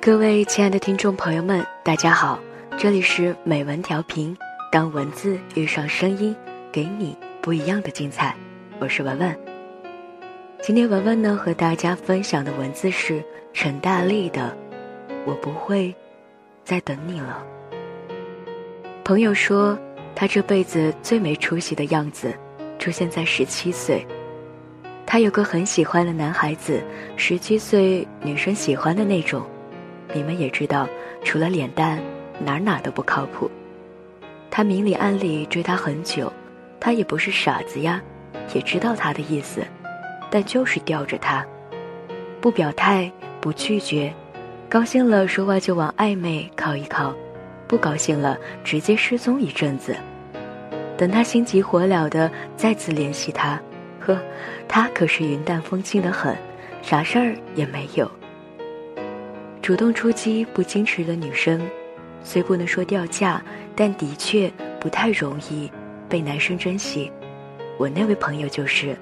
各位亲爱的听众朋友们，大家好，这里是美文调频，当文字遇上声音，给你不一样的精彩。我是文文。今天文文呢和大家分享的文字是陈大力的《我不会再等你了》。朋友说，他这辈子最没出息的样子，出现在十七岁。他有个很喜欢的男孩子，十七岁女生喜欢的那种。你们也知道，除了脸蛋，哪哪都不靠谱。他明里暗里追她很久，他也不是傻子呀，也知道他的意思，但就是吊着他，不表态，不拒绝，高兴了说话就往暧昧靠一靠，不高兴了直接失踪一阵子。等他心急火燎的再次联系他，呵，他可是云淡风轻的很，啥事儿也没有。主动出击不矜持的女生，虽不能说掉价，但的确不太容易被男生珍惜。我那位朋友就是，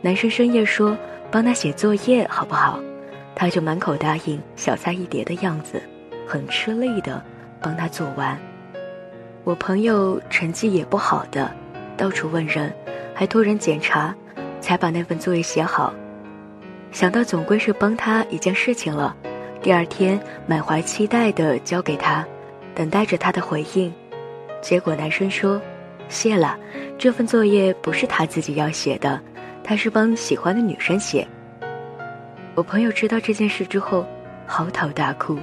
男生深夜说帮他写作业好不好，他就满口答应，小菜一碟的样子，很吃力的帮他做完。我朋友成绩也不好的，到处问人，还托人检查，才把那份作业写好。想到总归是帮他一件事情了。第二天，满怀期待的交给他，等待着他的回应。结果男生说：“谢了，这份作业不是他自己要写的，他是帮喜欢的女生写。”我朋友知道这件事之后，嚎啕大哭，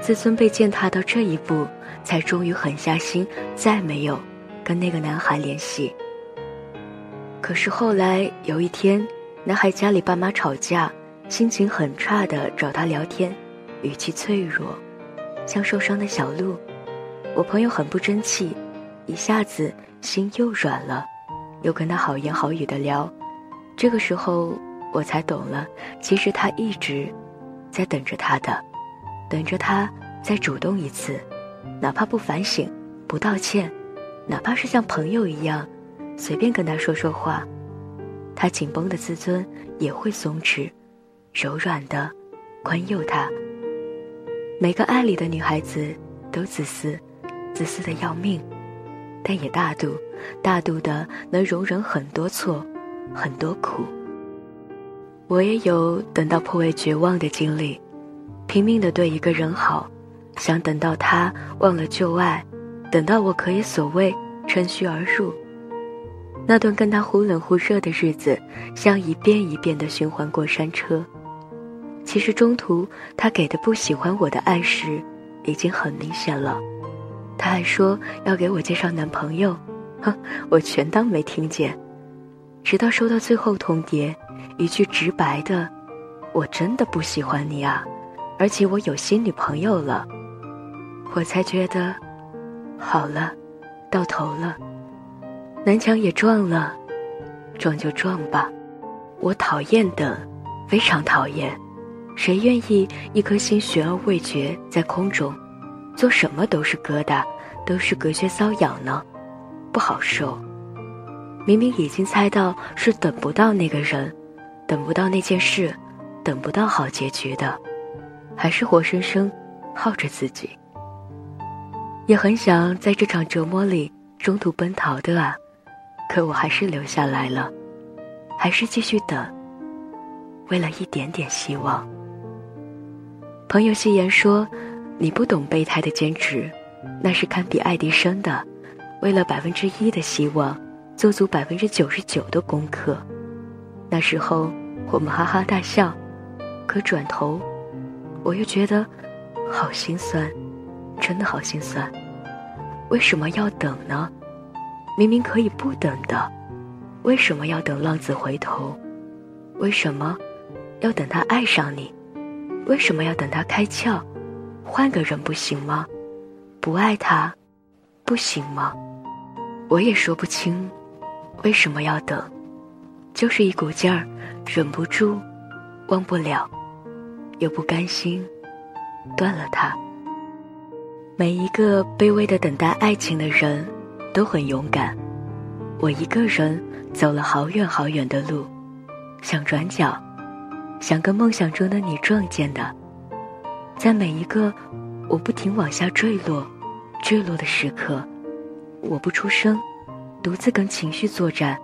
自尊被践踏到这一步，才终于狠下心，再没有跟那个男孩联系。可是后来有一天，男孩家里爸妈吵架。心情很差的找他聊天，语气脆弱，像受伤的小鹿。我朋友很不争气，一下子心又软了，又跟他好言好语的聊。这个时候我才懂了，其实他一直在等着他的，等着他再主动一次，哪怕不反省、不道歉，哪怕是像朋友一样，随便跟他说说话，他紧绷的自尊也会松弛。柔软的，宽宥他。每个爱里的女孩子都自私，自私的要命，但也大度，大度的能容忍很多错，很多苦。我也有等到颇为绝望的经历，拼命的对一个人好，想等到他忘了旧爱，等到我可以所谓趁虚而入。那段跟他忽冷忽热的日子，像一遍一遍的循环过山车。其实中途他给的不喜欢我的暗示，已经很明显了。他还说要给我介绍男朋友，哼，我全当没听见。直到收到最后通牒，一句直白的“我真的不喜欢你啊，而且我有新女朋友了”，我才觉得好了，到头了，南墙也撞了，撞就撞吧。我讨厌等，非常讨厌。谁愿意一颗心悬而未决，在空中，做什么都是疙瘩，都是隔靴搔痒呢？不好受。明明已经猜到是等不到那个人，等不到那件事，等不到好结局的，还是活生生耗着自己。也很想在这场折磨里中途奔逃的啊，可我还是留下来了，还是继续等，为了一点点希望。朋友戏言说：“你不懂备胎的坚持，那是堪比爱迪生的，为了百分之一的希望，做足百分之九十九的功课。”那时候我们哈哈大笑，可转头，我又觉得好心酸，真的好心酸。为什么要等呢？明明可以不等的，为什么要等浪子回头？为什么要等他爱上你？为什么要等他开窍？换个人不行吗？不爱他，不行吗？我也说不清，为什么要等？就是一股劲儿，忍不住，忘不了，又不甘心，断了它。每一个卑微的等待爱情的人，都很勇敢。我一个人走了好远好远的路，想转角，想跟梦想中的你撞见的。在每一个我不停往下坠落、坠落的时刻，我不出声，独自跟情绪作战，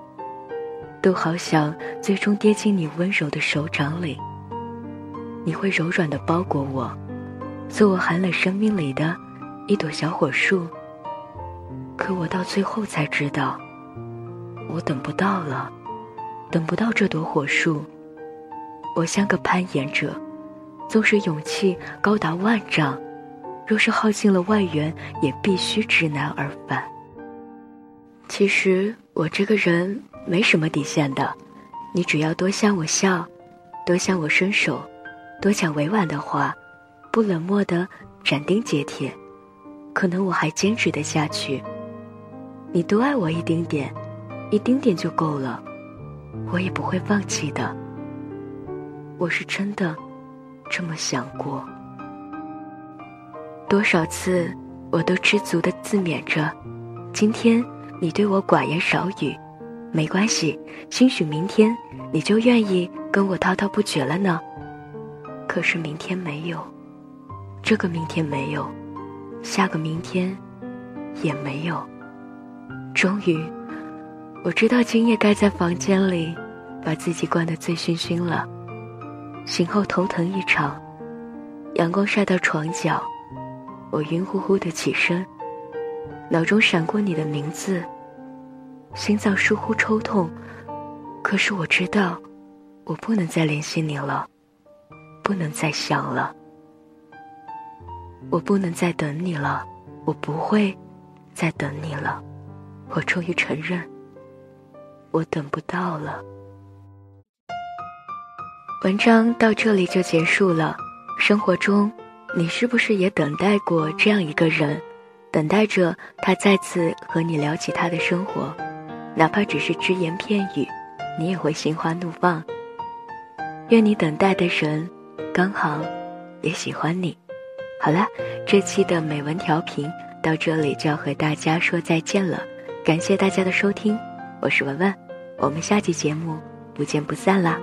都好想最终跌进你温柔的手掌里。你会柔软的包裹我，做我寒冷生命里的一朵小火树。可我到最后才知道，我等不到了，等不到这朵火树。我像个攀岩者。纵使勇气高达万丈，若是耗尽了外援，也必须知难而返。其实我这个人没什么底线的，你只要多向我笑，多向我伸手，多讲委婉的话，不冷漠的斩钉截铁，可能我还坚持得下去。你多爱我一丁点，一丁点就够了，我也不会放弃的。我是真的。这么想过，多少次我都知足的自勉着。今天你对我寡言少语，没关系，兴许明天你就愿意跟我滔滔不绝了呢。可是明天没有，这个明天没有，下个明天也没有。终于，我知道今夜该在房间里把自己灌得醉醺醺了。醒后头疼一场，阳光晒到床角，我晕乎乎的起身，脑中闪过你的名字，心脏疏忽抽痛，可是我知道，我不能再联系你了，不能再想了，我不能再等你了，我不会再等你了，我终于承认，我等不到了。文章到这里就结束了。生活中，你是不是也等待过这样一个人，等待着他再次和你聊起他的生活，哪怕只是只言片语，你也会心花怒放。愿你等待的人，刚好也喜欢你。好了，这期的美文调频到这里就要和大家说再见了，感谢大家的收听，我是文文，我们下期节目不见不散啦。